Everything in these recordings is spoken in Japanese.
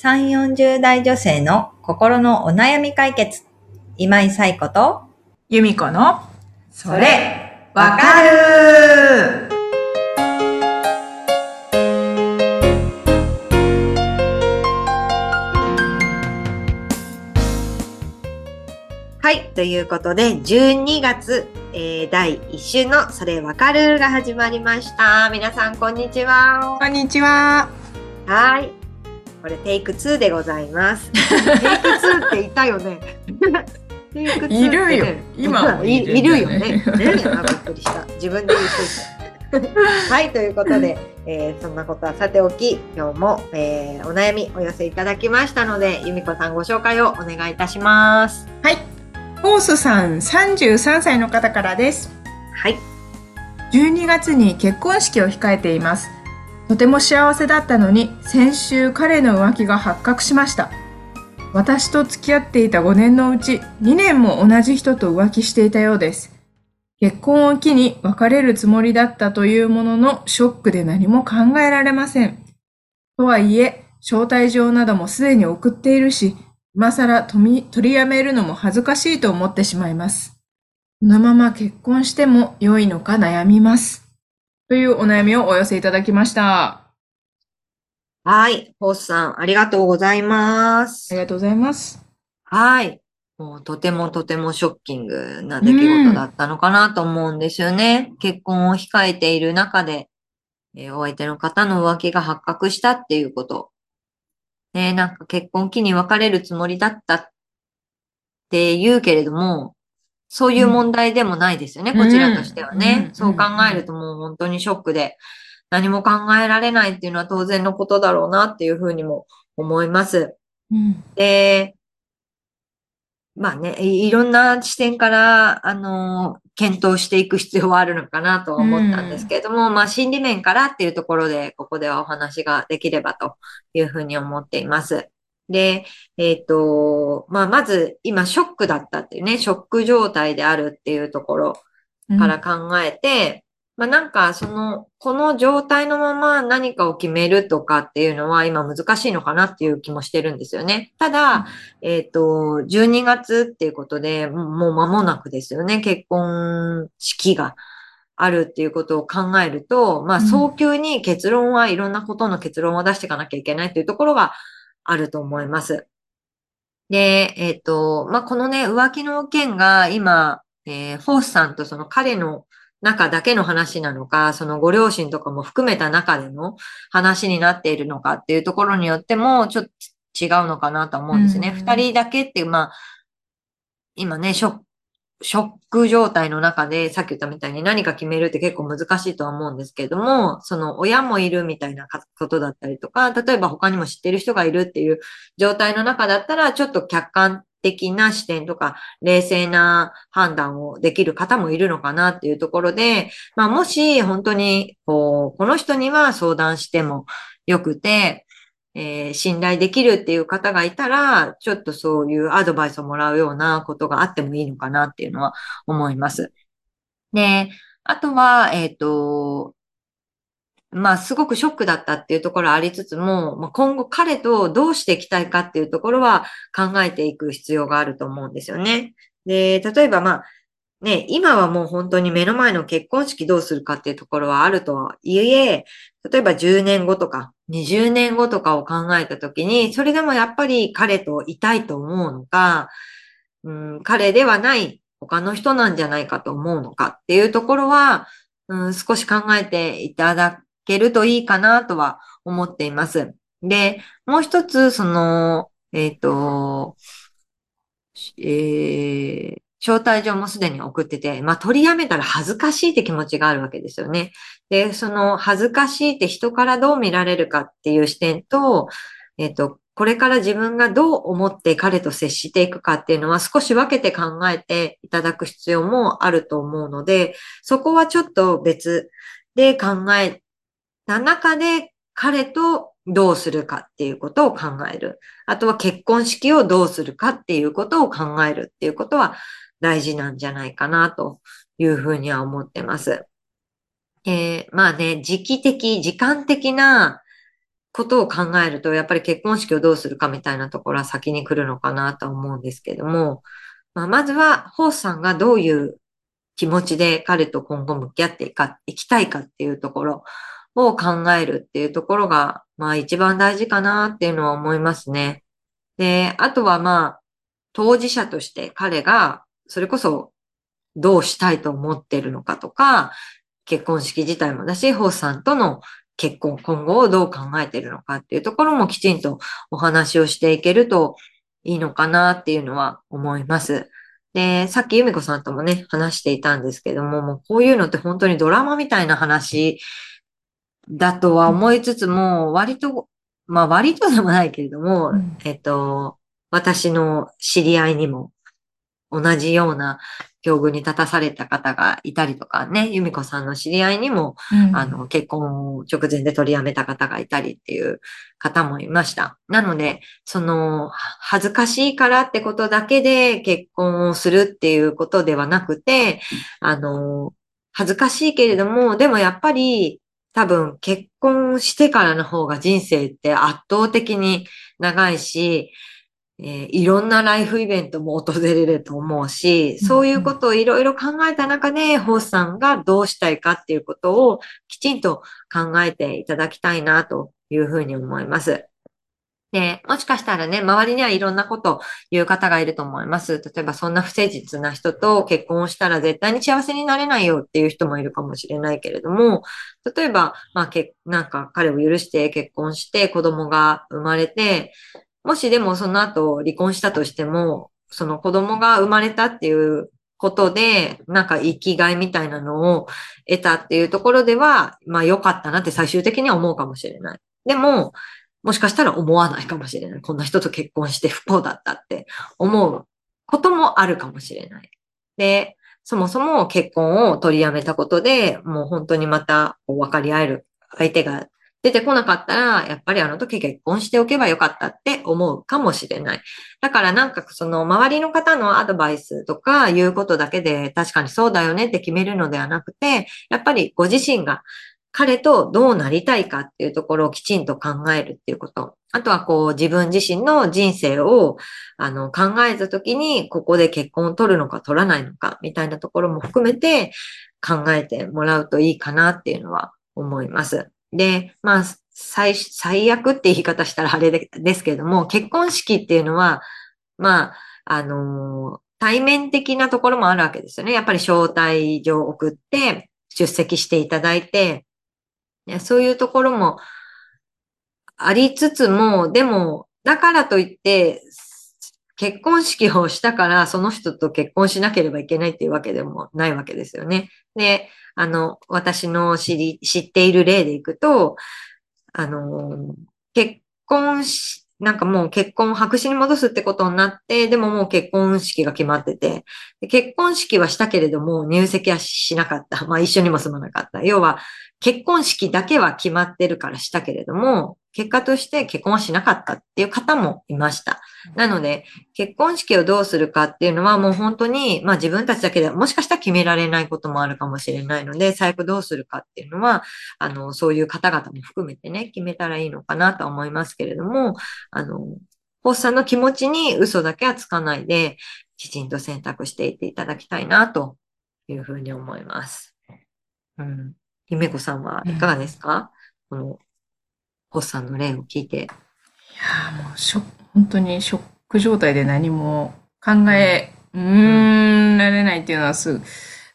3、40代女性の心のお悩み解決。今井彩子と、由美子の、それ、わかるはい。ということで、12月、えー第1週のそれわかるが始まりました。皆さん、こんにちは。こんにちは。はい。これ、テイク2でございます。テイク2っていたよね。テイク2ってねいるよ今もい いるいるよよねね。ねあびっくりした。自分で言うといた。はい、ということで、えーそんなことはさておき、今日も、えーお悩みお寄せいただきましたので、由美子さんご紹介をお願いいたします。はい。ホースさん、33歳の方からです。はい。12月に結婚式を控えています。とても幸せだったのに、先週彼の浮気が発覚しました。私と付き合っていた5年のうち2年も同じ人と浮気していたようです。結婚を機に別れるつもりだったというもののショックで何も考えられません。とはいえ、招待状などもすでに送っているし、今更取り取りやめるのも恥ずかしいと思ってしまいます。このまま結婚しても良いのか悩みます。というお悩みをお寄せいただきました。あはい。ホースさん、ありがとうございますり。がとうございます。はい。もうとてもとてもショッキングな出来事だったのかなと思うんですよね。結婚を控えている中で、えーお相手の方の浮気が発覚したっていうこと。ね、なんか結婚期に別れるつもりだったって言うけれども、そういう問題でもないですよね、うんこちらとしてはね。うんそう考えるともう本当にショックで、何も考えられないっていうのは当然のことだろうなっていうふうにも思います。うん。で、まあね、いいろんな視点から、あの、検討していく必要はあるのかなとは思ったんですけれども、まあ心理面からっていうところで、ここではお話ができればというふうに思っています。で、えっと、まあまず今ショックだったっていうね、ショック状態であるっていうところから考えて、まあなんかその、この状態のまま何かを決めるとかっていうのは今難しいのかなっていう気もしてるんですよね。ただ、えっと、12月っていうことで、もう間もなくですよね、結婚式があるっていうことを考えると、まあうん。早急に結論はいろんなことの結論を出していかなきゃいけないっていうところがあると思います。で、えっと、まあこのね、浮気の件が今、えーフォースさんとその彼の中だけの話なのか、そのご両親とかも含めた中での話になっているのかっていうところによっても、ちょっと違うのかなと思うんですね。うん二、人だけっていう、まあ、今ね、ショック、ショック状態の中で、さっき言ったみたいに何か決めるって結構難しいとは思うんですけれども、その親もいるみたいなことだったりとか、例えば他にも知ってる人がいるっていう状態の中だったら、ちょっと客観的な視点とか、冷静な判断をできる方もいるのかなっていうところで、まあもし本当に、こう、この人には相談してもよくて、えー信頼できるっていう方がいたら、ちょっとそういうアドバイスをもらうようなことがあってもいいのかなっていうのは思います。で、あとは、えっ、と、まあ、すごくショックだったっていうところありつつも、まあ、今後彼とどうしていきたいかっていうところは考えていく必要があると思うんですよね。で、例えばまあ、ね、今はもう本当に目の前の結婚式どうするかっていうところはあるとはいえ、例えば10年後とか20年後とかを考えたときに、それでもやっぱり彼といたいと思うのか、うん、彼ではない他の人なんじゃないかと思うのかっていうところは、うん、少し考えていただけるといいかなとは思っています。で、もう一つ、その、えっ、と、えー招待状もすでに送ってて、まあ、取りやめたら恥ずかしいって気持ちがあるわけですよね。で、その恥ずかしいって人からどう見られるかっていう視点と、えっ、と、これから自分がどう思って彼と接していくかっていうのは少し分けて考えていただく必要もあると思うので、そこはちょっと別で考えた中で彼とどうするかっていうことを考える。あとは結婚式をどうするかっていうことを考えるっていうことは大事なんじゃないかなというふうには思ってます。えーまあね、時期的、時間的なことを考えると、やっぱり結婚式をどうするかみたいなところは先に来るのかなと思うんですけども、まあ、まずは、ホースさんがどういう気持ちで彼と今後向き合っていか、いきたいかっていうところを考えるっていうところが、まあ一番大事かなっていうのは思いますね。で、あとはまあ、当事者として彼が、それこそどうしたいと思ってるのかとか、結婚式自体もだし、ホースさんとの結婚、今後をどう考えてるのかっていうところもきちんとお話をしていけるといいのかなっていうのは思います。で、さっき由美子さんともね、話していたんですけども、もうこういうのって本当にドラマみたいな話だとは思いつつも、割と、まあ割とでもないけれども、うん、えっと、私の知り合いにも同じような境遇に立たされた方がいたりとかね、由美子さんの知り合いにも、うん、あの、結婚を直前で取りやめた方がいたりっていう方もいました。なので、その、恥ずかしいからってことだけで結婚をするっていうことではなくて、あの、恥ずかしいけれども、でもやっぱり多分結婚してからの方が人生って圧倒的に長いし、えー、いろんなライフイベントも訪れると思うし、そういうことをいろいろ考えた中で、ホースさんがどうしたいかっていうことをきちんと考えていただきたいなというふうに思います。で、もしかしたらね、周りにはいろんなこと言う方がいると思います。例えばそんな不誠実な人と結婚をしたら絶対に幸せになれないよっていう人もいるかもしれないけれども、例えば、まあ、けなんか彼を許して結婚して子供が生まれて、もしでもその後離婚したとしても、その子供が生まれたっていうことで、なんか生きがいみたいなのを得たっていうところでは、まあ良かったなって最終的には思うかもしれない。でも、もしかしたら思わないかもしれない。こんな人と結婚して不幸だったって思うこともあるかもしれない。で、そもそも結婚を取りやめたことで、もう本当にまた分かり合える相手が出てこなかったら、やっぱりあの時結婚しておけばよかったって思うかもしれない。だからなんかその周りの方のアドバイスとか言うことだけで確かにそうだよねって決めるのではなくて、やっぱりご自身が彼とどうなりたいかっていうところをきちんと考えるっていうこと。あとはこう自分自身の人生をあの考えたときにここで結婚を取るのか取らないのかみたいなところも含めて考えてもらうといいかなっていうのは思います。で、まあ、最、最悪って言い方したらあれですけれども、結婚式っていうのは、まあ、あのー、対面的なところもあるわけですよね。やっぱり招待状を送って出席していただいて、そういうところもありつつも、でも、だからといって、結婚式をしたからその人と結婚しなければいけないっていうわけでもないわけですよね。で、あの、私の知り、知っている例でいくと、あの、結婚し、なんかもう結婚を白紙に戻すってことになって、でももう結婚式が決まってて、結婚式はしたけれども入籍はしなかった。まあ一緒にも住まなかった。要は結婚式だけは決まってるからしたけれども、結果として結婚はしなかったっていう方もいました。なので、結婚式をどうするかっていうのはもう本当に、まあ自分たちだけでもしかしたら決められないこともあるかもしれないので、最悪どうするかっていうのは、あの、そういう方々も含めてね、決めたらいいのかなと思いますけれども、あの、ホスさんの気持ちに嘘だけはつかないで、きちんと選択していっていただきたいなというふうに思います。うん。姫子さんはいかがですか、うん、この、ホッさんの例を聞いて。いやもう、ショ本当にショック状態で何も考え、うん、うんられないっていうのはすぐ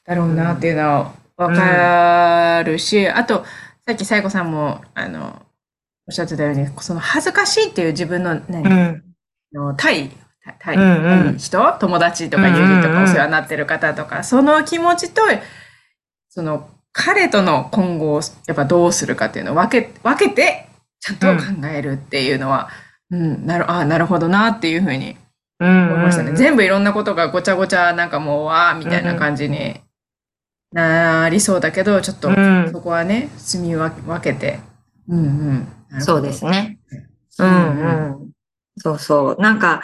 だろうなっていうのはわかるし、うん、あと、さっき西子さんも、あの、おっしゃってたように、その恥ずかしいっていう自分の何、うん、の対、対、うんうん、人？友達とか友人とかお世話になってる方とか、その気持ちと、その彼との今後をやっぱどうするかっていうのを分け、分けて、ちゃんと考えるっていうのは、うん、うん、なる、あなるほどなっていうふうに思いましたね。全部いろんなことがごちゃごちゃ、なんかもう、わーみたいな感じになりそうだけど、ちょっとそこはね、住み分けて。うんうん。そうですね。うんうん。そうそう。なんか、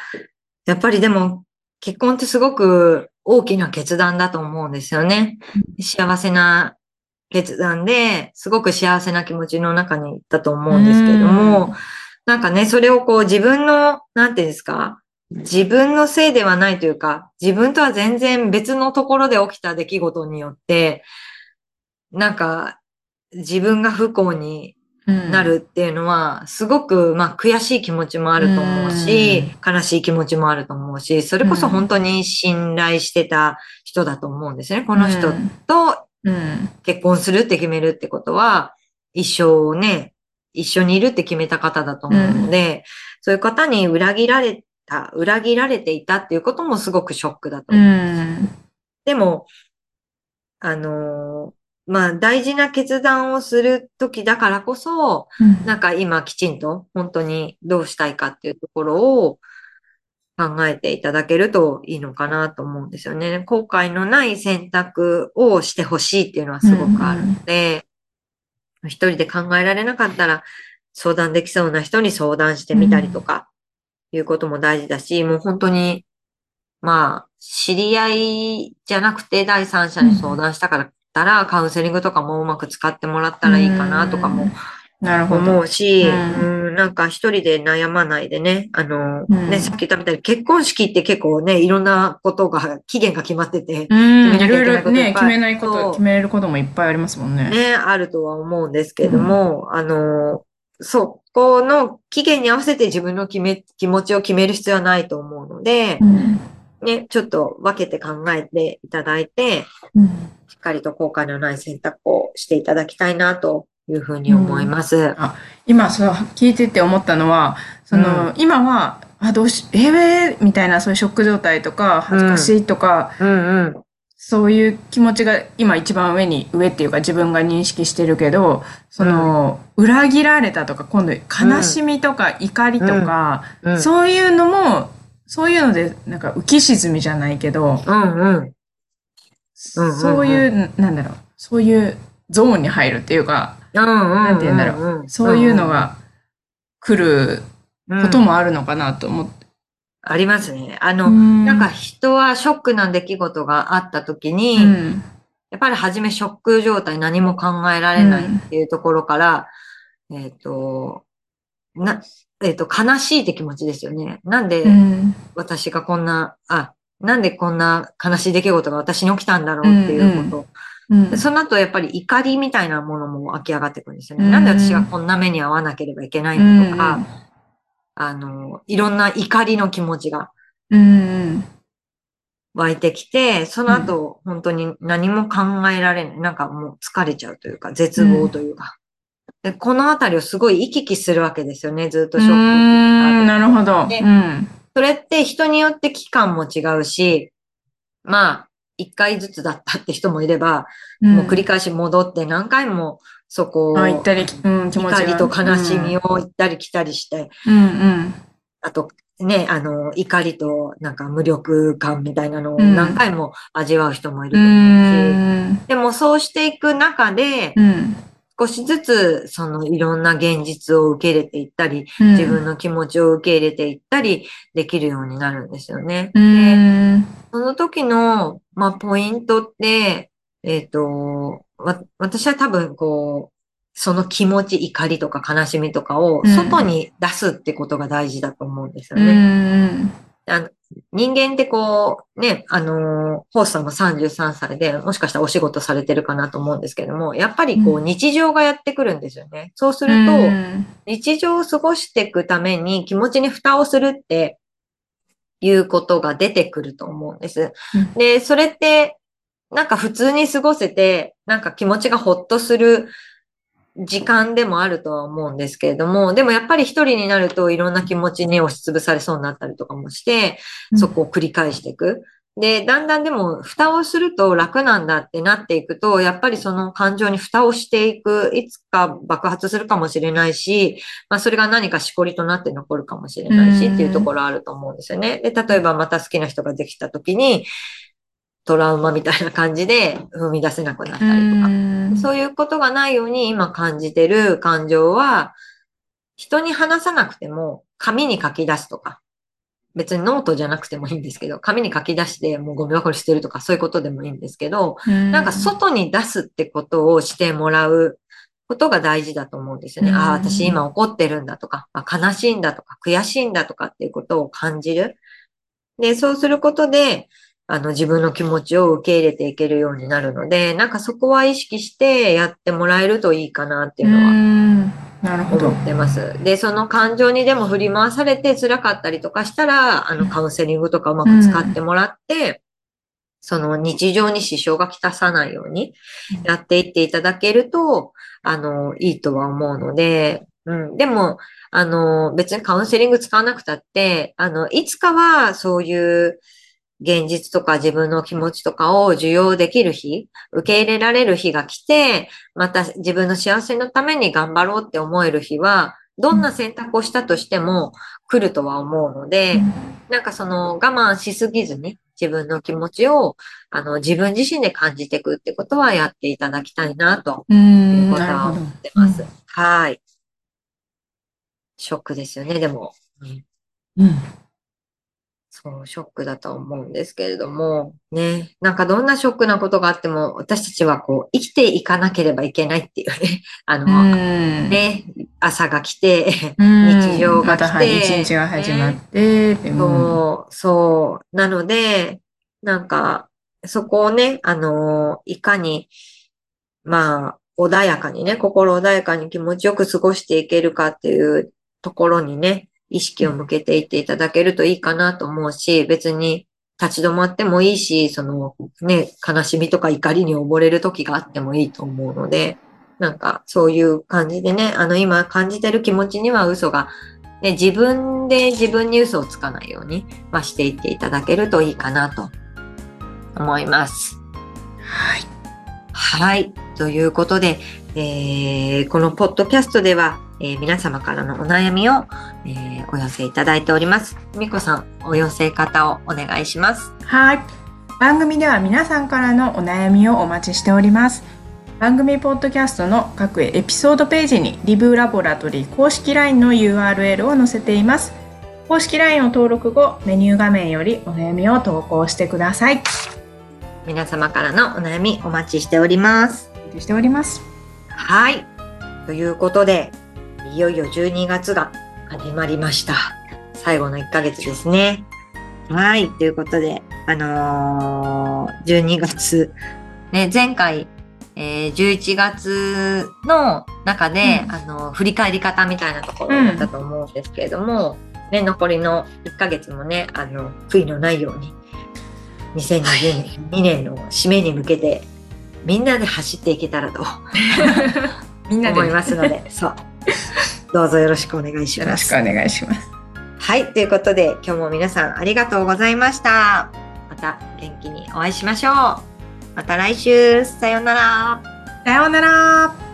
やっぱりでも、結婚ってすごく大きな決断だと思うんですよね。幸せな決断で、すごく幸せな気持ちの中にいったと思うんですけども、なんかね、それをこう自分の、なんていうんですか、自分のせいではないというか、自分とは全然別のところで起きた出来事によって、なんか自分が不幸になるっていうのは、すごく、まあ、悔しい気持ちもあると思うし、悲しい気持ちもあると思うし、それこそ本当に信頼してた人だと思うんですね。この人とうん。結婚するって決めるってことは、一生ね、一緒にいるって決めた方だと思うので、そういう方に裏切られた、裏切られていたっていうこともすごくショックだとう思う。ん。でも、あのーまあ、大事な決断をするときだからこそ、なんか今きちんと本当にどうしたいかっていうところを考えていただけるといいのかなと思うんですよね。後悔のない選択をしてほしいっていうのはすごくあるので、一人で考えられなかったら相談できそうな人に相談してみたりとか、いうことも大事だし、もう本当に、まあ、知り合いじゃなくて第三者に相談したからったら、カウンセリングとかもうまく使ってもらったらいいかなとかもなるほど。思うし、うん。うん、なんか一人で悩まないでね、あの、うん。ね、さっき言ったみたいに結婚式って結構ね、いろんなことが、期限が決まってて、うん、いろいろね、決めないこと、決めることもいっぱいありますもんね。ね、あるとは思うんですけれども、あの、そこの期限に合わせて自分の決め、気持ちを決める必要はないと思うのでう、ん。ね、ちょっと分けて考えていただいて、うん。しっかりと後悔のない選択をしていただきたいなというふうに思います。今、そう、聞いてて思ったのは、その、今は、あ、どうし、ええー？みたいな、そういうショック状態とか、恥ずかしいとか、うんうん。そういう気持ちが今一番上に、上っていうか自分が認識してるけど、その、裏切られたとか、今度悲しみとか怒りとか、うんそういうのも、そういうので、なんか浮き沈みじゃないけど、うんうん。うんうんそういう、なんだろう、そういうゾーンに入るっていうか、うんうんうん。なんて言うんだろそういうのが来るうん、こともあるのかなと思って。ありますね。あの、ななんか、人はショックな出来事があった時に、うん、やっぱり初めショック状態何も考えられないっていうところから、えっ、と、な、えっ、と、悲しいって気持ちですよね。なんでうん、私がこんな、あ、なんでこんな悲しい出来事が私に起きたんだろうっていうこと。うんでその後やっぱり怒りみたいなものも湧き上がってくるんですよね。うんなんで私がこんな目に遭わなければいけないのとか、あの、いろんな怒りの気持ちがうん、湧いてきて、その後、本当に何も考えられない。なんかもう疲れちゃうというか、絶望というか。でこのあたりをすごい行き来するわけですよね、ずっとうショックなるほど。それって人によって期間も違うし、まあ、一回ずつだったって人もいれば、もう繰り返し戻って何回もそこをあ、行ったり、うん、気持ちが。怒りと悲しみを行ったり来たりして、うん、うん、あとね、あの、怒りとなんか無力感みたいなのをうん。何回も味わう人もいるうと思うし、ん、でもそうしていく中で、うん、少しずつそのいろんな現実を受け入れていったり、うん、自分の気持ちを受け入れていったりできるようになるんですよね。うでん、その時の、まあ、ポイントって、えっ、と、わ、私は多分こう、その気持ち、怒りとか悲しみとかをうん外に出すってことが大事だと思うんですようね。ん、あの人間ってこう、ね、あのー、ホースさんも33歳で、もしかしたらお仕事されてるかなと思うんですけども、やっぱりこうう、日常がやってくるんですよね。そうすうると、ん、日常を過ごしていくために気持ちに蓋をするっていうことが出てくると思うんですうん。で、それって、なんか普通に過ごせて、なんか気持ちがほっとする時間でもあるとは思うんですけれども、でもやっぱり一人になるといろんな気持ちに押しつぶされそうになったりとかもして、そこを繰り返していく。で、だんだんでも、蓋をすると楽なんだってなっていくと、やっぱりその感情に蓋をしていく、いつか爆発するかもしれないし、まあそれが何かしこりとなって残るかもしれないしうんっていうところあると思うんですよね。で、例えばまた好きな人ができた時に、トラウマみたいな感じで踏み出せなくなったりとか。うん、そういうことがないように今感じてる感情は、人に話さなくても紙に書き出すとか、別にノートじゃなくてもいいんですけど、紙に書き出してもうゴミ箱に捨てるとかそういうことでもいいんですけど、なんか外に出すってことをしてもらうことが大事だと思うんですよね。うんああ、私今怒ってるんだとか、あ悲しいんだとか、悔しいんだとかっていうことを感じる。で、そうすることで、あの、自分の気持ちを受け入れていけるようになるので、なんかそこは意識してやってもらえるといいかなっていうのはんなるほど思ってます。で、その感情にでも振り回されて辛かったりとかしたら、あの、カウンセリングとかうまく使ってもらって、その日常に支障がきたさないようにやっていっていただけると、あの、いいとは思うので、うん。でも、あの、別にカウンセリング使わなくたって、あの、いつかはそういう現実とか自分の気持ちとかを受容できる日、受け入れられる日が来て、また自分の幸せのために頑張ろうって思える日は、どんな選択をしたとしても来るとは思うので、なんかその我慢しすぎずに自分の気持ちをあの自分自身で感じていくってことはやっていただきたいなとういうことは思ってます。はい。ショックですよね、でも。うんうんそう、ショックだと思うんですけれども、ね、なんかどんなショックなことがあっても、私たちはこう、生きていかなければいけないっていうね、あの、うん。ね、朝が来て、うん。日常が来て一日が始まって、でもそう、そう。なので、なんか、そこをね、あの、いかに、まあ、穏やかにね、心穏やかに気持ちよく過ごしていけるかっていうところにね、意識を向けていっていただけるといいかなと思うし、別に立ち止まってもいいし、そのね、悲しみとか怒りに溺れる時があってもいいと思うので、なんかそういう感じでね、あの今感じてる気持ちには嘘がね、自分で自分に嘘をつかないように、まあ、していっていただけるといいかなと思います。はい。はい。ということで、えーこのポッドキャストでは、えー皆様からのお悩みを、えーお寄せいただいております。みこさん、お寄せ方をお願いします。はい。番組では皆さんからのお悩みをお待ちしております。番組ポッドキャストの各エピソードページにリブラボラトリー公式 LINE の URL を載せています。公式 LINE を登録後、メニュー画面よりお悩みを投稿してください。皆様からのお悩みお待ちしております。お待ちしております。はい。ということで、いよいよ12月が始まりました。最後の1ヶ月ですね。はい。ということで、あのー12月、ね、前回、えー11月の中で、うんあのー振り返り方みたいなところだったと思うんですけれども、ね、残りの1ヶ月もね、あの、悔いのないように、2022年の締めに向けて、みんなで走っていけたらと みんなで思いますので、そう。どうぞよろしくお願いします。よろしくお願いします。はい。ということで、今日も皆さんありがとうございました。また元気にお会いしましょう。また来週、さようなら。さようなら。